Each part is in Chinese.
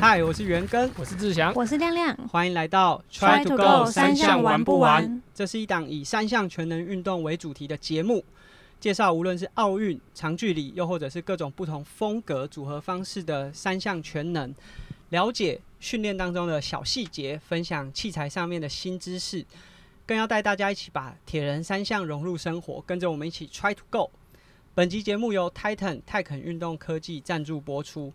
嗨，我是元根，我是志祥，我是亮亮，欢迎来到 Try to go 三项玩不玩？这是一档以三项全能运动为主题的节目，介绍无论是奥运、长距离，又或者是各种不同风格组合方式的三项全能，了解训练当中的小细节，分享器材上面的新知识，更要带大家一起把铁人三项融入生活，跟着我们一起 Try to go。本集节目由 Titan 泰肯运动科技赞助播出。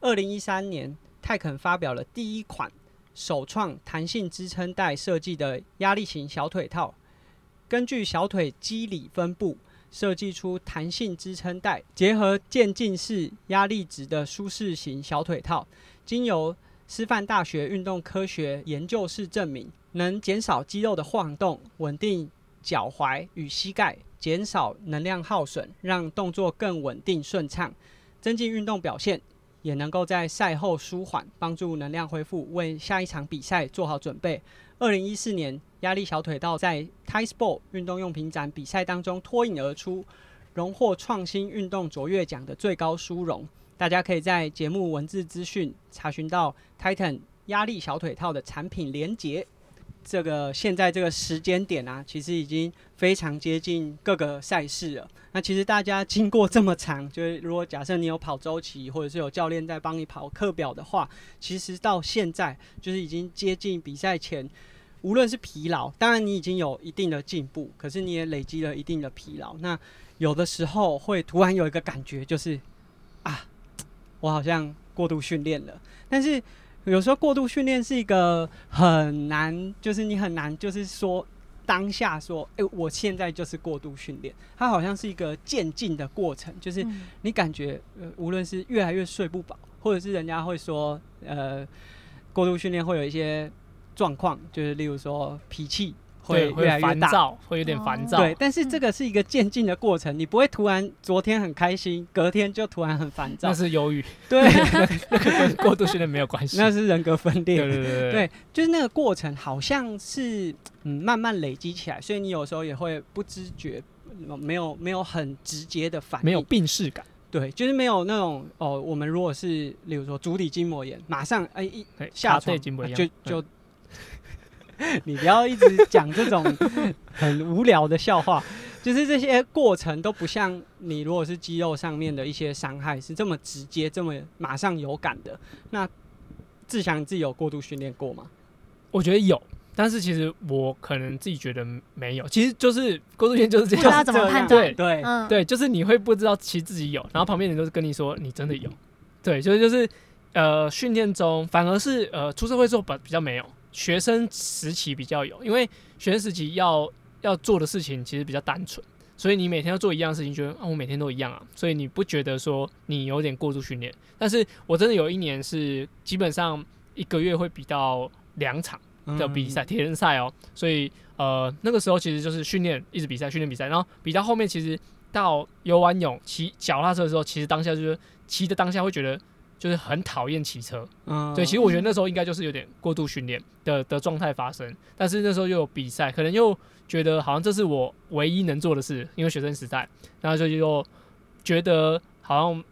二零一三年，泰肯发表了第一款首创弹性支撑带设计的压力型小腿套，根据小腿肌理分布设计出弹性支撑带，结合渐进式压力值的舒适型小腿套，经由师范大学运动科学研究室证明，能减少肌肉的晃动，稳定脚踝与膝盖。减少能量耗损，让动作更稳定顺畅，增进运动表现，也能够在赛后舒缓，帮助能量恢复，为下一场比赛做好准备。二零一四年，压力小腿套在 Tissport 运动用品展比赛当中脱颖而出，荣获创新运动卓越奖的最高殊荣。大家可以在节目文字资讯查询到 Titan 压力小腿套的产品链接。这个现在这个时间点啊，其实已经非常接近各个赛事了。那其实大家经过这么长，就是如果假设你有跑周期，或者是有教练在帮你跑课表的话，其实到现在就是已经接近比赛前。无论是疲劳，当然你已经有一定的进步，可是你也累积了一定的疲劳。那有的时候会突然有一个感觉，就是啊，我好像过度训练了，但是。有时候过度训练是一个很难，就是你很难，就是说当下说，哎，我现在就是过度训练，它好像是一个渐进的过程，就是你感觉，呃，无论是越来越睡不饱，或者是人家会说，呃，过度训练会有一些状况，就是例如说脾气。会越来越大，会有点烦躁。对，但是这个是一个渐进的过程，你不会突然昨天很开心，隔天就突然很烦躁。那是忧郁。对，那个跟过度训练没有关系。那是人格分裂。对对对对，就是那个过程，好像是嗯慢慢累积起来，所以你有时候也会不知觉，没有没有很直接的反应，没有病逝感。对，就是没有那种哦，我们如果是例如说足底筋膜炎，马上哎一下床就就。你不要一直讲这种 很无聊的笑话，就是这些过程都不像你如果是肌肉上面的一些伤害是这么直接、这么马上有感的。那志祥你自己有过度训练过吗？我觉得有，但是其实我可能自己觉得没有。其实就是过度训练就是这样，怎么判断？对对对，就是你会不知道其实自己有，然后旁边人都是跟你说你真的有。对，就是就是呃，训练中反而是呃出社会之后比比较没有。学生时期比较有，因为学生时期要要做的事情其实比较单纯，所以你每天要做一样的事情，觉得啊我每天都一样啊，所以你不觉得说你有点过度训练。但是我真的有一年是基本上一个月会比到两场的比赛，铁人赛哦，所以呃那个时候其实就是训练，一直比赛，训练比赛，然后比到后面其实到游完泳骑脚踏车的时候，其实当下就是骑的当下会觉得。就是很讨厌骑车，嗯，对，其实我觉得那时候应该就是有点过度训练的的状态发生，但是那时候又有比赛，可能又觉得好像这是我唯一能做的事，因为学生时代，然后就又觉得好像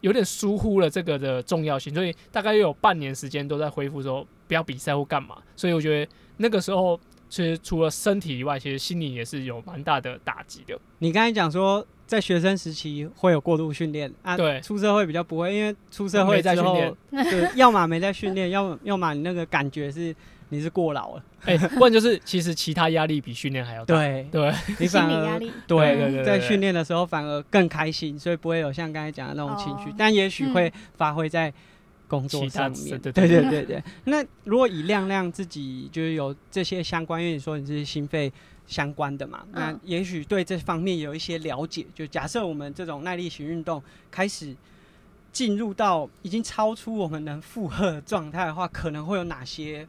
有点疏忽了这个的重要性，所以大概又有半年时间都在恢复说不要比赛或干嘛，所以我觉得那个时候其实除了身体以外，其实心理也是有蛮大的打击的。你刚才讲说。在学生时期会有过度训练啊，对，出社会比较不会，因为出社会之后，对，要么没在训练，要么要么你那个感觉是你是过劳了，哎，不然就是其实其他压力比训练还要大，对。对，你心理压力，对对对，在训练的时候反而更开心，所以不会有像刚才讲的那种情绪，但也许会发挥在工作上面，对对。对对。那如果以亮亮自己就是有这些相关，因为你说你是心肺。相关的嘛，那也许对这方面有一些了解。就假设我们这种耐力型运动开始进入到已经超出我们能负荷的状态的话，可能会有哪些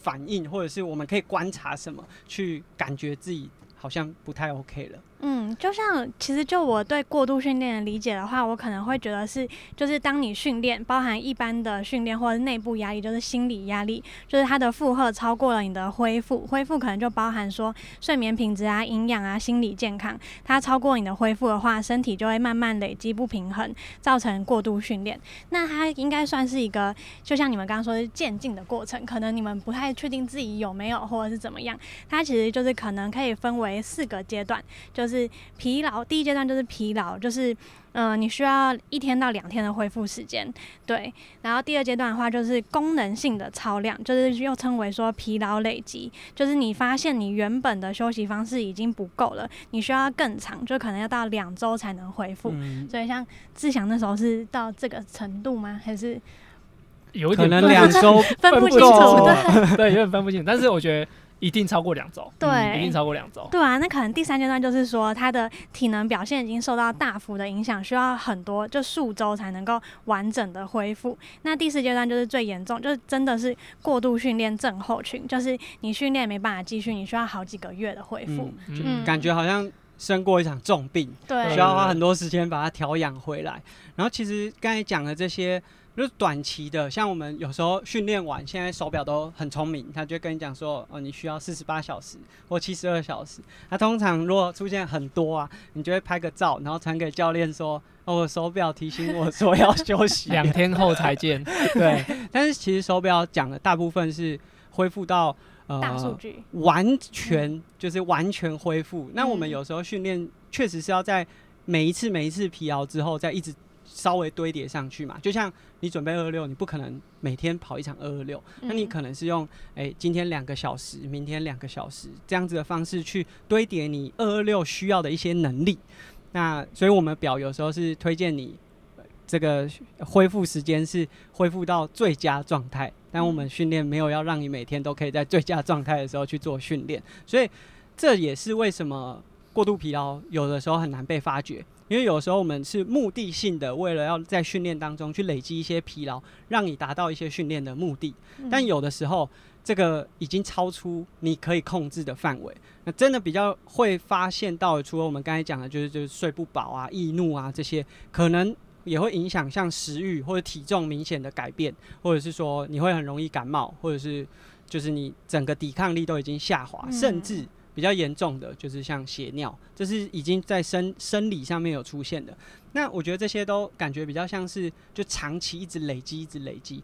反应，或者是我们可以观察什么，去感觉自己好像不太 OK 了。嗯，就像其实就我对过度训练的理解的话，我可能会觉得是，就是当你训练包含一般的训练或者内部压力，就是心理压力，就是它的负荷超过了你的恢复，恢复可能就包含说睡眠品质啊、营养啊、心理健康，它超过你的恢复的话，身体就会慢慢累积不平衡，造成过度训练。那它应该算是一个，就像你们刚刚说的渐进的过程，可能你们不太确定自己有没有或者是怎么样，它其实就是可能可以分为四个阶段，就。就是疲劳，第一阶段就是疲劳，就是嗯，你需要一天到两天的恢复时间，对。然后第二阶段的话，就是功能性的超量，就是又称为说疲劳累积，就是你发现你原本的休息方式已经不够了，你需要更长，就可能要到两周才能恢复。所以像志祥那时候是到这个程度吗？还是有点可能两周分不清楚？对，对，有点分不清。但是我觉得。一定超过两周，对，一定超过两周。对啊，那可能第三阶段就是说，他的体能表现已经受到大幅的影响，需要很多就数周才能够完整的恢复。那第四阶段就是最严重，就是真的是过度训练症候群，就是你训练没办法继续，你需要好几个月的恢复。嗯，感觉好像生过一场重病，对，需要花很多时间把它调养回来。然后其实刚才讲的这些。就是短期的，像我们有时候训练完，现在手表都很聪明，他就跟你讲说，哦，你需要四十八小时或七十二小时。他通常如果出现很多啊，你就会拍个照，然后传给教练说，哦，我手表提醒我说要休息，两天后才见。对，但是其实手表讲的大部分是恢复到呃大数据，完全就是完全恢复。那我们有时候训练确实是要在每一次每一次疲劳之后再一直。稍微堆叠上去嘛，就像你准备二六，你不可能每天跑一场二二六，那你可能是用诶今天两个小时，明天两个小时这样子的方式去堆叠你二二六需要的一些能力。那所以我们表有时候是推荐你这个恢复时间是恢复到最佳状态，但我们训练没有要让你每天都可以在最佳状态的时候去做训练，所以这也是为什么过度疲劳有的时候很难被发觉。因为有时候我们是目的性的，为了要在训练当中去累积一些疲劳，让你达到一些训练的目的。但有的时候，这个已经超出你可以控制的范围。那真的比较会发现到，除了我们刚才讲的，就是就是睡不饱啊、易怒啊这些，可能也会影响像食欲或者体重明显的改变，或者是说你会很容易感冒，或者是就是你整个抵抗力都已经下滑，甚至。比较严重的就是像血尿，这是已经在生生理上面有出现的。那我觉得这些都感觉比较像是就长期一直累积，一直累积。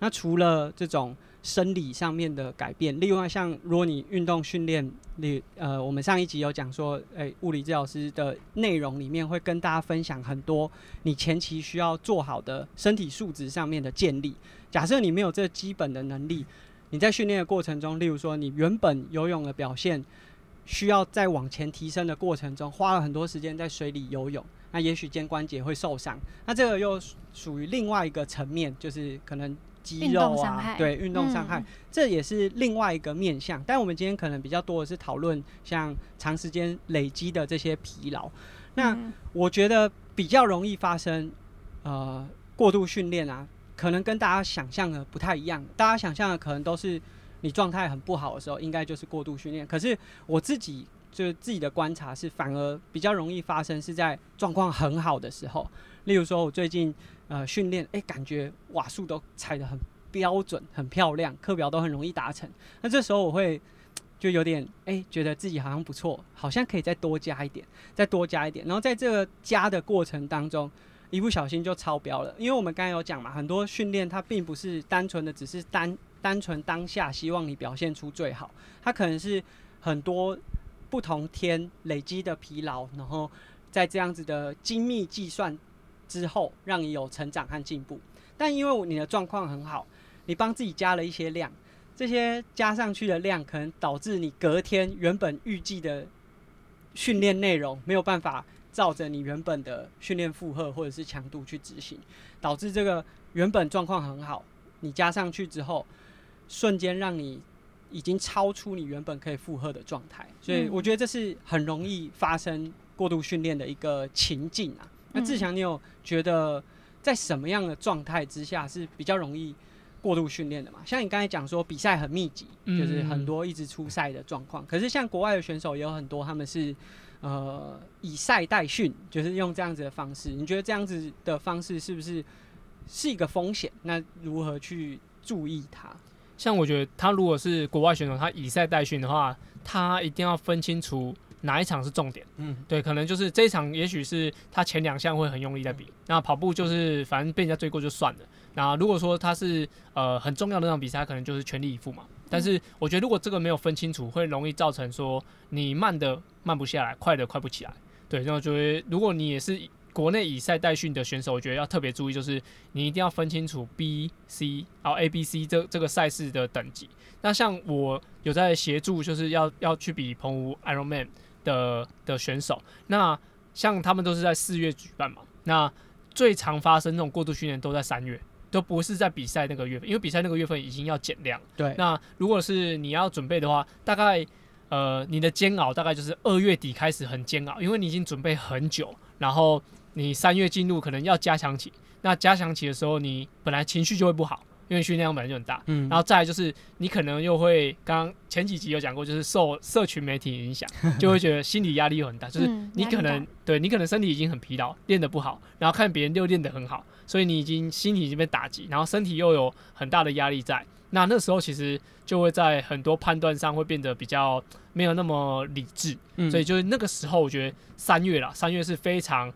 那除了这种生理上面的改变，另外像如果你运动训练，你呃，我们上一集有讲说，诶，物理治疗师的内容里面会跟大家分享很多你前期需要做好的身体素质上面的建立。假设你没有这基本的能力，你在训练的过程中，例如说你原本游泳的表现。需要在往前提升的过程中，花了很多时间在水里游泳，那也许肩关节会受伤。那这个又属于另外一个层面，就是可能肌肉啊，对运动伤害，这也是另外一个面向。但我们今天可能比较多的是讨论像长时间累积的这些疲劳。那我觉得比较容易发生，呃，过度训练啊，可能跟大家想象的不太一样。大家想象的可能都是。你状态很不好的时候，应该就是过度训练。可是我自己就是自己的观察是，反而比较容易发生是在状况很好的时候。例如说，我最近呃训练，诶，感觉瓦数都踩得很标准、很漂亮，课表都很容易达成。那这时候我会就有点诶，觉得自己好像不错，好像可以再多加一点，再多加一点。然后在这个加的过程当中，一不小心就超标了。因为我们刚才有讲嘛，很多训练它并不是单纯的只是单。单纯当下希望你表现出最好，它可能是很多不同天累积的疲劳，然后在这样子的精密计算之后，让你有成长和进步。但因为你的状况很好，你帮自己加了一些量，这些加上去的量可能导致你隔天原本预计的训练内容没有办法照着你原本的训练负荷或者是强度去执行，导致这个原本状况很好，你加上去之后。瞬间让你已经超出你原本可以负荷的状态，所以我觉得这是很容易发生过度训练的一个情境啊。那志强，你有觉得在什么样的状态之下是比较容易过度训练的嘛？像你刚才讲说比赛很密集，就是很多一直出赛的状况。可是像国外的选手也有很多，他们是呃以赛代训，就是用这样子的方式。你觉得这样子的方式是不是是一个风险？那如何去注意它？像我觉得他如果是国外选手，他以赛代训的话，他一定要分清楚哪一场是重点。嗯，对，可能就是这一场，也许是他前两项会很用力在比，那跑步就是反正被人家追过就算了。那如果说他是呃很重要的那场比赛，可能就是全力以赴嘛。但是我觉得如果这个没有分清楚，会容易造成说你慢的慢不下来，快的快不起来。对，然后觉得如果你也是国内以赛代训的选手，我觉得要特别注意，就是你一定要分清楚 B、C，然后 A、B、C 这这个赛事的等级。那像我有在协助，就是要要去比澎湖 Ironman 的的选手，那像他们都是在四月举办嘛，那最常发生这种过度训练都在三月，都不是在比赛那个月份，因为比赛那个月份已经要减量。对，那如果是你要准备的话，大概呃你的煎熬大概就是二月底开始很煎熬，因为你已经准备很久，然后你三月进入可能要加强期，那加强期的时候你本来情绪就会不好，因为训练量本来就很大，嗯然后再来就是你可能又会刚刚前几集有讲过，就是受社群媒体影响，就会觉得心理压力又很大，就是嗯你可能对你可能身体已经很疲劳，练得不好，然后看别人又练得很好，所以你已经心理已经被打击，然后身体又有很大的压力在。那那时候其实就会在很多判断上会变得比较没有那么理智，嗯所以就是那个时候，我觉得三月啦，三月是非常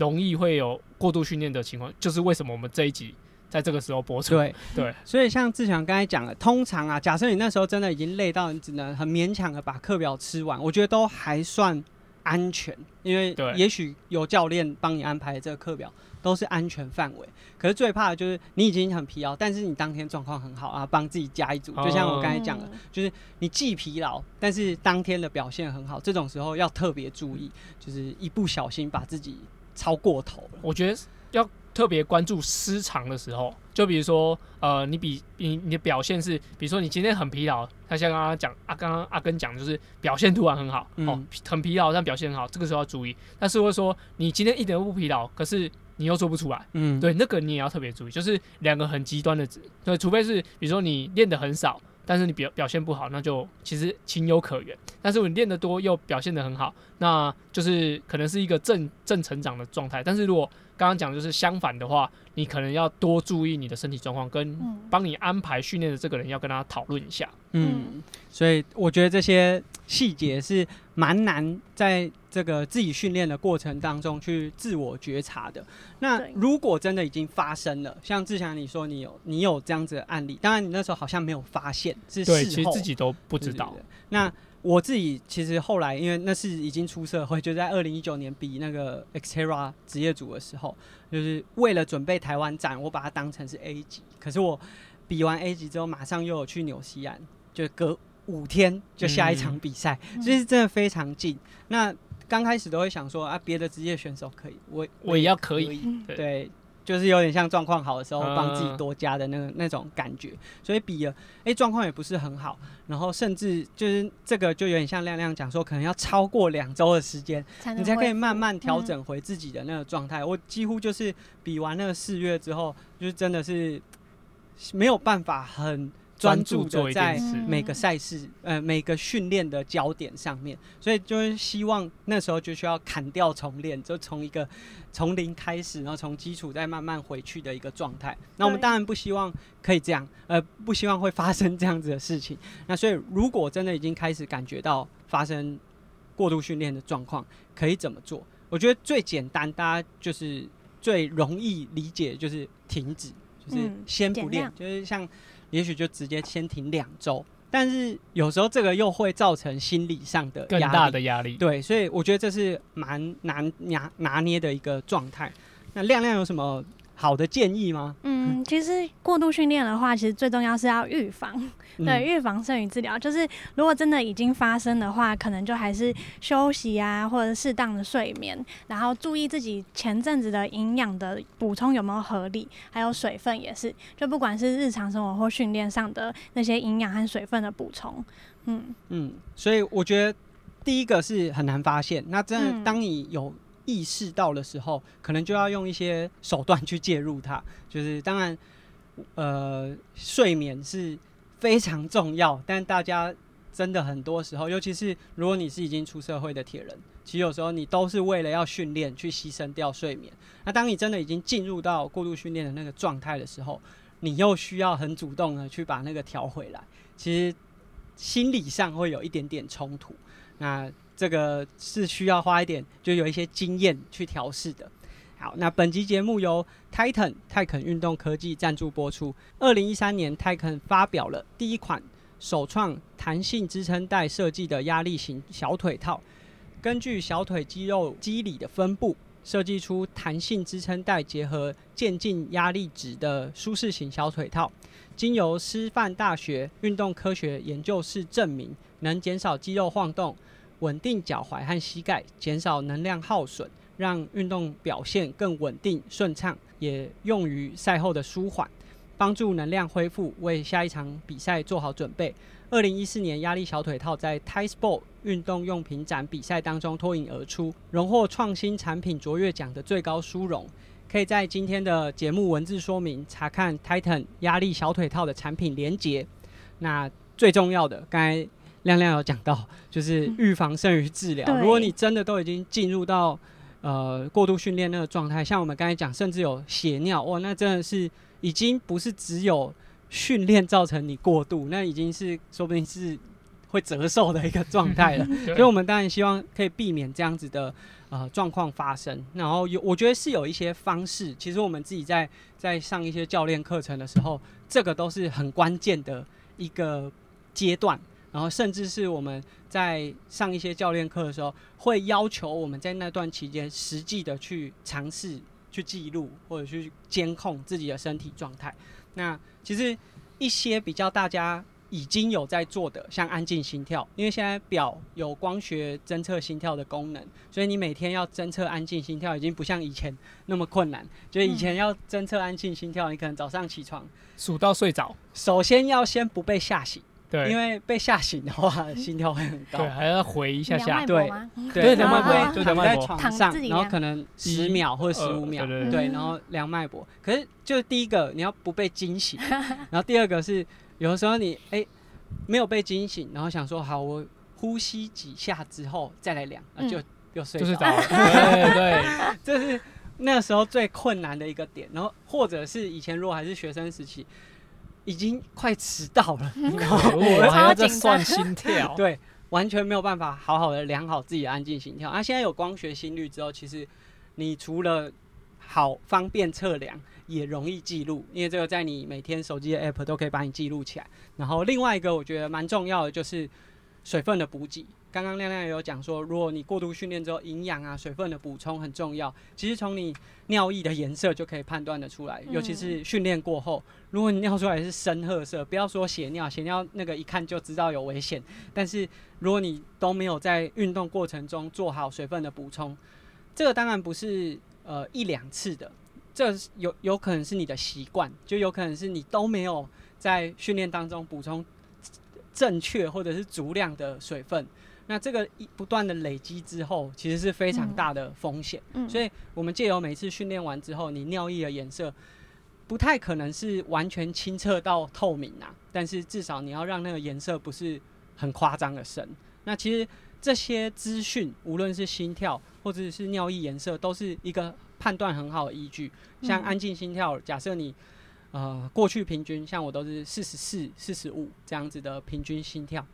容易会有过度训练的情况，就是为什么我们这一集在这个时候播出。对对，所以像志强刚才讲的，通常啊，假设你那时候真的已经累到你只能很勉强的把课表吃完，我觉得都还算安全，因为对也许有教练帮你安排这个课表都是安全范围。可是最怕的就是你已经很疲劳，但是你当天状况很好啊，帮自己加一组，就像我刚才讲的，嗯就是你既疲劳，但是当天的表现很好，这种时候要特别注意，就是一不小心把自己超过头了。我觉得要特别关注失常的时候，就比如说，呃，你比你你的表现是，比如说你今天很疲劳，他像刚刚讲啊，刚刚阿根讲就是表现突然很好，嗯哦，很疲劳但表现很好，这个时候要注意。但是会说你今天一点都不疲劳，可是你又做不出来，嗯，对，那个你也要特别注意，就是两个很极端的值，对，除非是比如说你练的很少，但是你表表现不好，那就其实情有可原。但是你练得多又表现得很好，那就是可能是一个正正成长的状态。但是如果刚刚讲的就是相反的话，你可能要多注意你的身体状况，跟嗯帮你安排训练的这个人要跟他讨论一下。嗯，所以我觉得这些细节是蛮难在这个自己训练的过程当中去自我觉察的。那如果真的已经发生了，像志强你说你有你有这样子的案例，当然你那时候好像没有发现，是对，事后其实自己都不不知道。那我自己其实后来，因为那是已经出社会，就在二零一九年比那个 Xterra 职业组的时候，就是为了准备台湾展，我把它当成是 A 级。可是我比完 A 级之后，马上又有去纽西兰，就隔五天就下一场比赛，嗯所以真的非常近。那刚开始都会想说啊，别的职业选手可以，我我也要可以，对。对，就是有点像状况好的时候嗯帮自己多加的那个那种感觉，所以比了，哎、状况也不是很好，然后甚至就是这个就有点像亮亮讲说，可能要超过两周的时间，你才可以慢慢调嗯整回自己的那个状态。我几乎就是比完那个四月之后，就是真的是没有办法很专专注注做的在每个赛事，呃，每个训练的焦点上面，所以就是希望那时候就需要砍掉重练，就从一个从零开始，然后从基础再慢慢回去的一个状态。那我们当然不希望可以这样，呃，不希望会发生这样子的事情。那所以如果真的已经开始感觉到发生过度训练的状况，可以怎么做？我觉得最简单，大家就是最容易理解，就是停止，就是嗯先不练，就是像也许就直接先停两周。但是有时候这个又会造成心理上的更大的压力。对，所以我觉得这是蛮难拿拿捏的一个状态。那亮亮有什么好的建议吗？嗯，其实过度训练的话，其实最重要是要预防，嗯对，预防胜于治疗。就是如果真的已经发生的话，可能就还是休息啊，或者适当的睡眠，然后注意自己前阵子的营养的补充有没有合理，还有水分也是，就不管是日常生活或训练上的那些营养和水分的补充，嗯，嗯，所以我觉得第一个是很难发现。那真的，嗯当你有意识到的时候，可能就要用一些手段去介入它。就是当然，呃，睡眠是非常重要，但大家真的很多时候，尤其是如果你是已经出社会的铁人，其实有时候你都是为了要训练去牺牲掉睡眠。那当你真的已经进入到过度训练的那个状态的时候，你又需要很主动的去把那个调回来，其实心理上会有一点点冲突。那这个是需要花一点，就有一些经验去调试的。好，那本集节目由 Titan 泰肯运动科技赞助播出。二零一三年，泰肯发表了第一款首创弹性支撑带设计的压力型小腿套，根据小腿肌肉肌理的分布，设计出弹性支撑带结合渐进压力值的舒适型小腿套。经由师范大学运动科学研究室证明，能减少肌肉晃动，稳定脚踝和膝盖，减少能量耗损。让运动表现更稳定顺畅，也用于赛后的舒缓，帮助能量恢复，为下一场比赛做好准备。二零一四年压力小腿套在 t i s p o r t 运动用品展比赛当中脱颖而出，荣获创新产品卓越奖的最高殊荣。可以在今天的节目文字说明查看 Titan 压力小腿套的产品连结。那最重要的，刚才亮亮有讲到，就是预防胜于治疗。如果你真的都已经进入到呃，过度训练那个状态，像我们刚才讲，甚至有血尿，哇，那真的是已经不是只有训练造成你过度，那已经是说不定是会折寿的一个状态了。所以，我们当然希望可以避免这样子的呃状况发生。然后有，我觉得是有一些方式，其实我们自己在在上一些教练课程的时候，这个都是很关键的一个阶段。然后，甚至是我们在上一些教练课的时候，会要求我们在那段期间实际的去尝试去记录或者去监控自己的身体状态。那其实一些比较大家已经有在做的，像安静心跳，因为现在表有光学侦测心跳的功能，所以你每天要侦测安静心跳，已经不像以前那么困难。就以前要侦测安静心跳，你可能早上起床数到睡着，首先要先不被吓醒。对，因为被吓醒的话，心跳会很高。对，还要回一下下。对，对，量脉搏，就躺在床上，然后可能十秒或者十五秒，对，然后量脉搏。可是，就第一个，你要不被惊醒，然后第二个是，有的时候你哎没有被惊醒，然后想说好，我呼吸几下之后再来量，就又睡着了。对对，这是那时候最困难的一个点。然后，或者是以前如果还是学生时期。已经快迟到了，我还要再算心跳，对，完全没有办法好好的量好自己的安静心跳。啊现在有光学心率之后，其实你除了好方便测量，也容易记录，因为这个在你每天手机的 app 都可以把你记录起来。然后另外一个我觉得蛮重要的就是水分的补给。刚刚亮亮也有讲说，如果你过度训练之后，营养啊、水分的补充很重要。其实从你尿液的颜色就可以判断得出来，尤其是训练过后，如果你尿出来是深褐色，不要说血尿，血尿那个一看就知道有危险。但是如果你都没有在运动过程中做好水分的补充，这个当然不是呃一两次的，这有有可能是你的习惯，就有可能是你都没有在训练当中补充正确或者是足量的水分。那这个一不断的累积之后，其实是非常大的风险。嗯，所以我们借由每次训练完之后，你尿液的颜色不太可能是完全清澈到透明啊，但是至少你要让那个颜色不是很夸张的深。那其实这些资讯，无论是心跳或者是尿液颜色，都是一个判断很好的依据。像安静心跳，假设你呃过去平均，像我都是四十四、四十五这样子的平均心跳，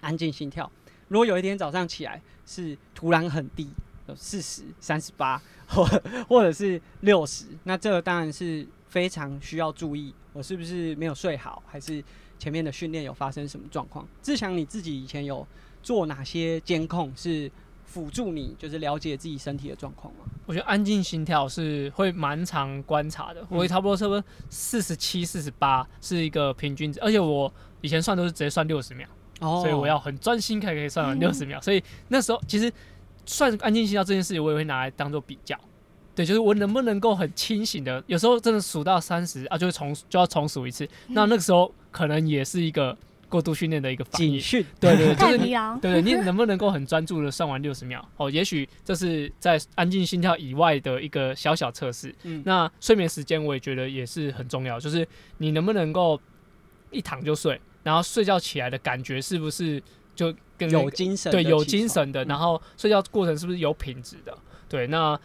安静心跳。如果有一天早上起来是土壤很低，有四十三十八，或或者是六十，那这个当然是非常需要注意，我是不是没有睡好，还是前面的训练有发生什么状况？志强你自己以前有做哪些监控是辅助你，就是了解自己身体的状况吗？我觉得安静心跳是会蛮常观察的，我差不多差不多四十七、四十八是一个平均值，而且我以前算都是直接算六十秒。所以我要很专心，才可以算完六十秒。所以那时候其实算安静心跳这件事情，我也会拿来当做比较。对，就是我能不能够很清醒的，有时候真的数到三十啊，就会重就要重数一次。那那个时候可能也是一个过度训练的一个警讯。对对，就是你 对对，你能不能够很专注的算完六十秒？哦，也许这是在安静心跳以外的一个小小测试。嗯，那睡眠时间我也觉得也是很重要，就是你能不能够一躺就睡。然后睡觉起来的感觉是不是就跟那有精神，对有精，神的，嗯然后睡觉过程是不是有品质的？对，那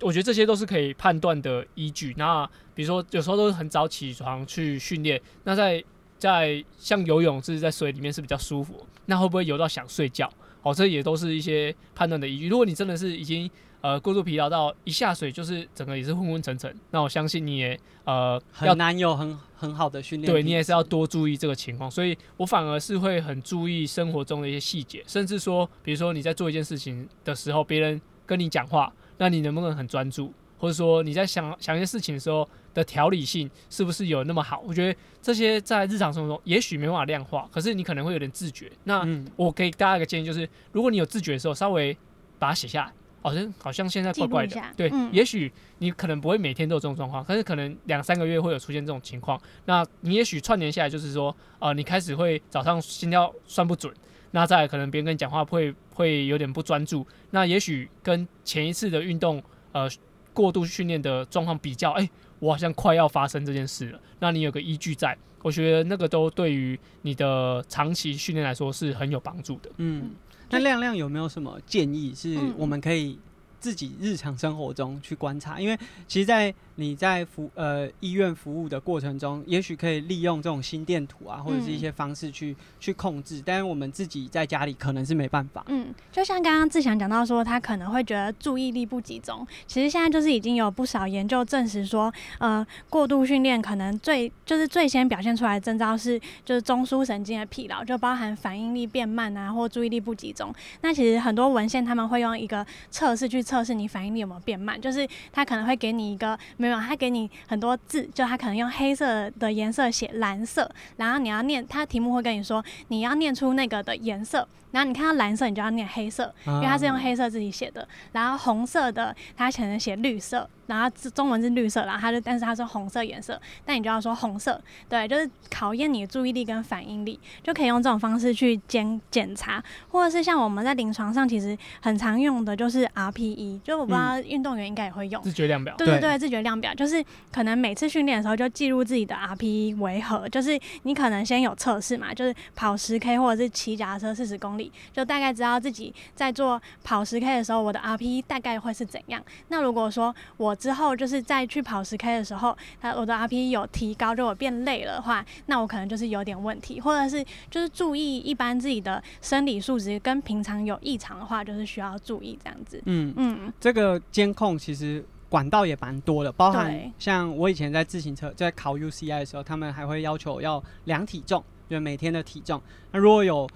我觉得这些都是可以判断的依据。那比如说有时候都是很早起床去训练，那在在像游泳是在水里面是比较舒服，那会不会游到想睡觉？哦，这也都是一些判断的依据。如果你真的是已经呃过度疲劳到一下水就是整个也是昏昏沉沉，那我相信你也呃要很难有很很好的训练，对你也是要。多注意这个情况，所以我反而是会很注意生活中的一些细节，甚至说，比如说你在做一件事情的时候，别人跟你讲话，那你能不能很专注，或者说你在想想一些事情的时候的条理性是不是有那么好？我觉得这些在日常生活中也许没办法量化，可是你可能会有点自觉。那嗯，我给大家一个建议，就是如果你有自觉的时候，稍微把它写下来。好像好像现在怪怪的对，嗯也许你可能不会每天都有这种状况，但是可能两三个月会有出现这种情况。那你也许串联下来，就是说，呃，你开始会早上心跳算不准，那再可能别人跟你讲话会会有点不专注，那也许跟前一次的运动呃过度训练的状况比较，哎、我好像快要发生这件事了。那你有个依据在，我觉得那个都对于你的长期训练来说是很有帮助的。嗯，那亮亮有没有什么建议是嗯我们可以自己日常生活中去观察？因为其实，在你在服呃医院服务的过程中，也许可以利用这种心电图啊，或者是一些方式去、去控制，但是我们自己在家里可能是没办法。嗯，就像刚刚志祥讲到说，他可能会觉得注意力不集中。其实现在就是已经有不少研究证实说，呃，过度训练可能最就是最先表现出来的征兆是，就是中枢神经的疲劳，就包含反应力变慢啊，或注意力不集中。那其实很多文献他们会用一个测试去测试你反应力有没有变慢，就是他可能会给你一个没有，他给你很多字，就他可能用黑色的颜色写蓝色，然后你要念，他题目会跟你说你要念出那个的颜色。然后你看到蓝色，你就要念黑色，因为他是用黑色自己写的。然后红色的，他可能写绿色，然后字中文是绿色，然后它就但是它是红色颜色，但你就要说红色，对，就是考验你的注意力跟反应力，就可以用这种方式去检检查，或者是像我们在临床上其实很常用的就是 RPE，就我不知道运动员应该也会用。自觉量表，对对对对，自觉量表就是可能每次训练的时候就记录自己的 RPE 为何，就是你可能先有测试嘛，就是跑十 K 或者是骑脚踏车四十公里，就大概知道自己在做跑十 K 的时候，我的 RPE 大概会是怎样。那如果说我之后就是再去跑十 K 的时候，它我的 RPE 有提高，就我变累了的话，那我可能就是有点问题，或者是就是注意一般自己的生理数值跟平常有异常的话，就是需要注意这样子。嗯，嗯，这个监控其实管道也蛮多的，包含像我以前在自行车在考 UCI 的时候，他们还会要求要量体重，就是每天的体重。那如果有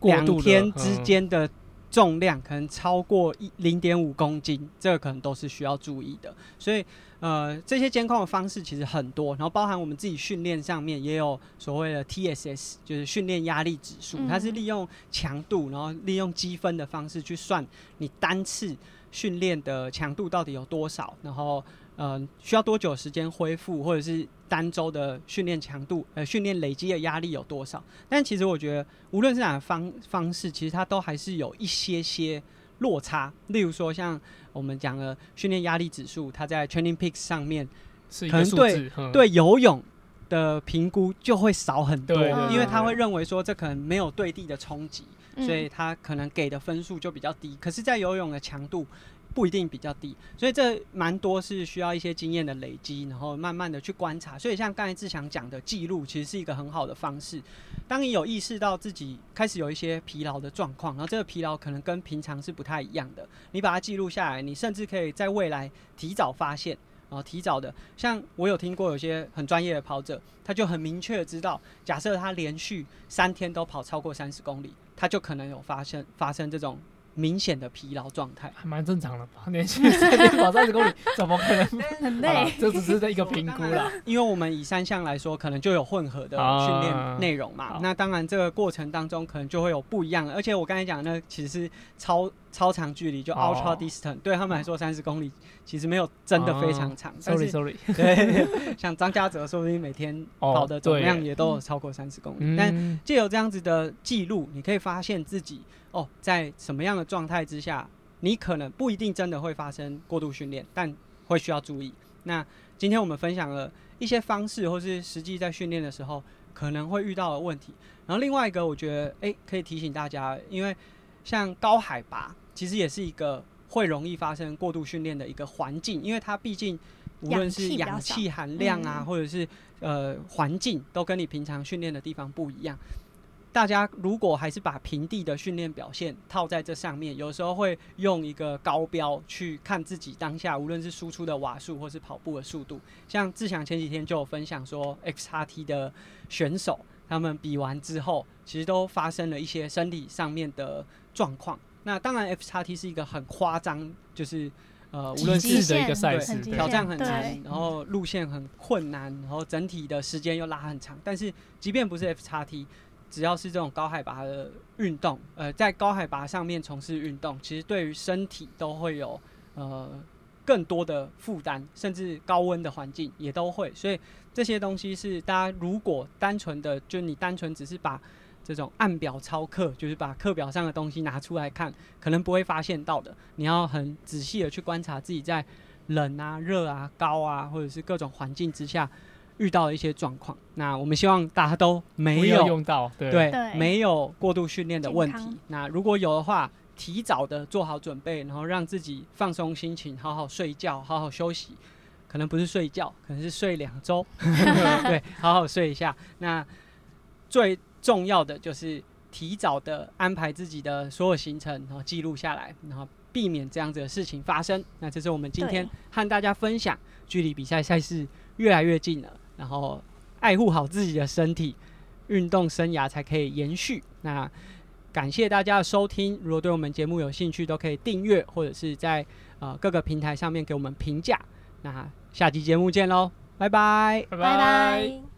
两天之嗯间的重量可能超过一零点五公斤，这个可能都是需要注意的。所以呃，这些监控的方式其实很多，然后包含我们自己训练上面也有所谓的 TSS，就是训练压力指数，它是嗯利用强度，然后利用积分的方式去算你单次训练的强度到底有多少，然后呃需要多久时间恢复，或者是单周的训练强度，呃训练累积的压力有多少。但其实我觉得，无论是哪个方方式，其实它都还是有一些些落差。例如说，像我们讲的训练压力指数，它在 Training Peaks 上面是一个数可能对对游泳的评估就会少很多，因为他会认为说这可能没有对地的冲击，嗯所以他可能给的分数就比较低。可是，在游泳的强度不一定比较低，所以这蛮多是需要一些经验的累积，然后慢慢的去观察。所以像刚才志强讲的记录，其实是一个很好的方式。当你有意识到自己开始有一些疲劳的状况，然后这个疲劳可能跟平常是不太一样的，你把它记录下来，你甚至可以在未来提早发现。然后提早的，像我有听过有些很专业的跑者，他就很明确的知道，假设他连续三天都跑超过三十公里，他就可能有发生发生这种明显的疲劳状态。还蛮正常的吧？年轻人跑三十公里，怎么可能？很累。这只是一个评估啦。因为我们以三项来说，可能就有混合的啊训练内容嘛。好那当然，这个过程当中可能就会有不一样的。而且我刚才讲的那其实是超超长距离，就哦 ultra distant，、对他们来说三十公里其实没有真的非常长。但 Sorry 是 Sorry，对，像张家泽说不定每天哦跑的总量对也都有超过三十公里，但嗯，借由这样子的记录，你可以发现自己哦，在什么样的状态之下，你可能不一定真的会发生过度训练，但会需要注意。那今天我们分享了一些方式，或是实际在训练的时候可能会遇到的问题。然后另外一个，我觉得诶可以提醒大家，因为像高海拔其实也是一个会容易发生过度训练的一个环境，因为它毕竟无论是氧氧气气含量啊，嗯或者是呃环境，都跟你平常训练的地方不一样。大家如果还是把平地的训练表现套在这上面，有时候会用一个高标去看自己当下，无论是输出的瓦数或是跑步的速度。像志祥前几天就有分享说，XRT 的选手他们比完之后，其实都发生了一些身体上面的状况。那当然 F 叉 T 是一个很夸张，就是呃，无论是致的一个赛对事挑战很对难，然后路线很困难，然后整体的时间又拉很长。但是即便不是 F 叉 T，只要是这种高海拔的运动，呃，在高海拔上面从事运动，其实对于身体都会有呃更多的负担，甚至高温的环境也都会。所以这些东西是大家如果单纯的，就你单纯只是把这种按表操课，就是把课表上的东西拿出来看，可能不会发现到的。你要很仔细的去观察自己在冷啊、热啊、高啊，或者是各种环境之下遇到的一些状况。那我们希望大家都没有用到，对对对没有过度训练的问题。那如果有的话，提早的做好准备，然后让自己放松心情，好好睡觉，好好休息。可能不是睡觉，可能是睡两周，对，好好睡一下。那最重要的就是提早的安排自己的所有行程，然后记录下来，然后避免这样子的事情发生。那这是我们今天和大家分享，距离比赛赛事越来越近了，然后爱护好自己的身体，运动生涯才可以延续。那感谢大家的收听，如果对我们节目有兴趣，都可以订阅或者是在呃各个平台上面给我们评价。那下期节目见喽，拜拜。拜拜拜。